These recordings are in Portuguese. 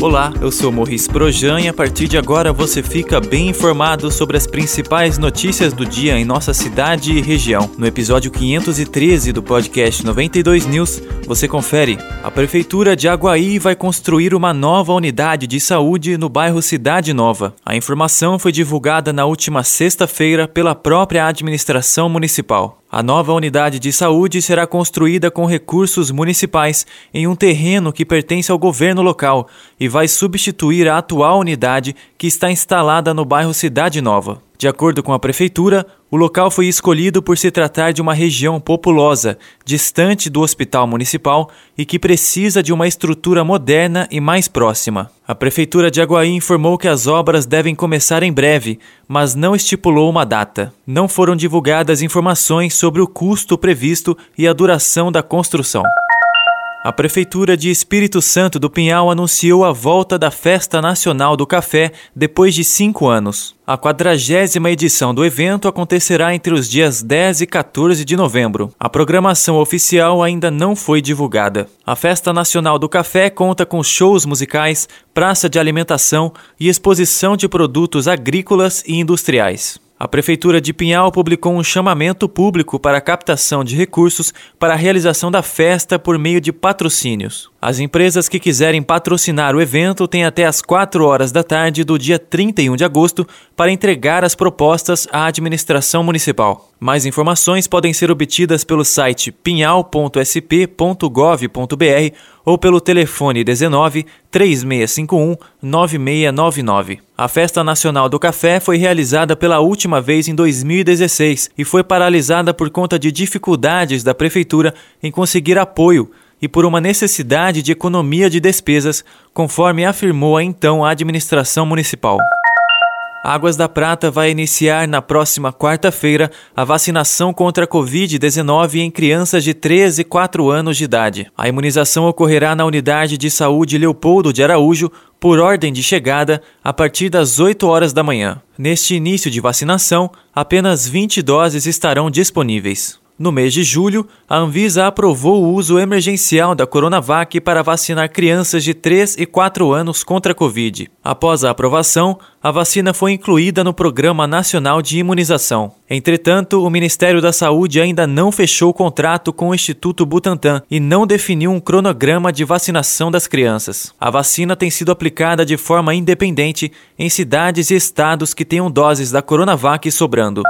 Olá, eu sou Morris Projan e a partir de agora você fica bem informado sobre as principais notícias do dia em nossa cidade e região. No episódio 513 do podcast 92 News, você confere. A Prefeitura de Aguaí vai construir uma nova unidade de saúde no bairro Cidade Nova. A informação foi divulgada na última sexta-feira pela própria administração municipal. A nova unidade de saúde será construída com recursos municipais em um terreno que pertence ao governo local e vai substituir a atual unidade que está instalada no bairro Cidade Nova. De acordo com a prefeitura, o local foi escolhido por se tratar de uma região populosa, distante do hospital municipal e que precisa de uma estrutura moderna e mais próxima. A prefeitura de Aguaí informou que as obras devem começar em breve, mas não estipulou uma data. Não foram divulgadas informações sobre o custo previsto e a duração da construção. A Prefeitura de Espírito Santo do Pinhal anunciou a volta da Festa Nacional do Café depois de cinco anos. A quadragésima edição do evento acontecerá entre os dias 10 e 14 de novembro. A programação oficial ainda não foi divulgada. A Festa Nacional do Café conta com shows musicais, praça de alimentação e exposição de produtos agrícolas e industriais. A Prefeitura de Pinhal publicou um chamamento público para a captação de recursos para a realização da festa por meio de patrocínios. As empresas que quiserem patrocinar o evento têm até às 4 horas da tarde do dia 31 de agosto para entregar as propostas à administração municipal. Mais informações podem ser obtidas pelo site pinhal.sp.gov.br ou pelo telefone 19 3651 9699. A Festa Nacional do Café foi realizada pela última vez em 2016 e foi paralisada por conta de dificuldades da prefeitura em conseguir apoio e por uma necessidade de economia de despesas, conforme afirmou a então administração municipal. Águas da Prata vai iniciar na próxima quarta-feira a vacinação contra a Covid-19 em crianças de 13 e 4 anos de idade. A imunização ocorrerá na Unidade de Saúde Leopoldo de Araújo, por ordem de chegada, a partir das 8 horas da manhã. Neste início de vacinação, apenas 20 doses estarão disponíveis. No mês de julho, a Anvisa aprovou o uso emergencial da Coronavac para vacinar crianças de 3 e 4 anos contra a Covid. Após a aprovação, a vacina foi incluída no Programa Nacional de Imunização. Entretanto, o Ministério da Saúde ainda não fechou o contrato com o Instituto Butantan e não definiu um cronograma de vacinação das crianças. A vacina tem sido aplicada de forma independente em cidades e estados que tenham doses da Coronavac sobrando.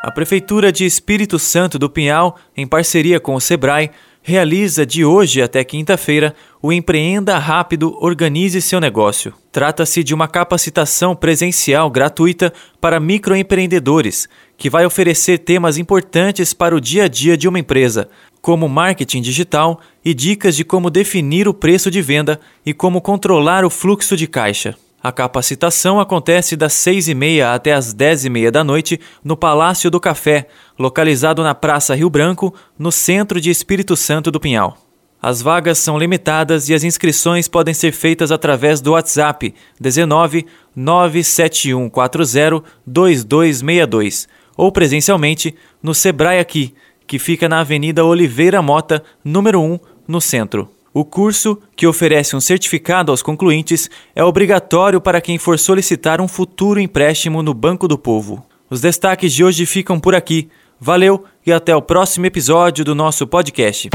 A Prefeitura de Espírito Santo do Pinhal, em parceria com o Sebrae, realiza de hoje até quinta-feira o Empreenda Rápido Organize Seu Negócio. Trata-se de uma capacitação presencial gratuita para microempreendedores, que vai oferecer temas importantes para o dia a dia de uma empresa, como marketing digital e dicas de como definir o preço de venda e como controlar o fluxo de caixa. A capacitação acontece das seis e meia até as dez e meia da noite no Palácio do Café, localizado na Praça Rio Branco, no centro de Espírito Santo do Pinhal. As vagas são limitadas e as inscrições podem ser feitas através do WhatsApp 19 97140 2262 ou presencialmente no Sebrae aqui, que fica na Avenida Oliveira Mota, número 1, no centro. O curso, que oferece um certificado aos concluintes, é obrigatório para quem for solicitar um futuro empréstimo no Banco do Povo. Os destaques de hoje ficam por aqui. Valeu e até o próximo episódio do nosso podcast.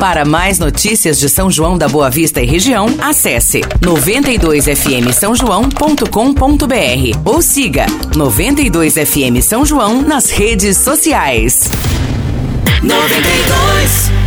Para mais notícias de São João da Boa Vista e região, acesse 92fm São João.com.br ou siga 92fm São João nas redes sociais. 92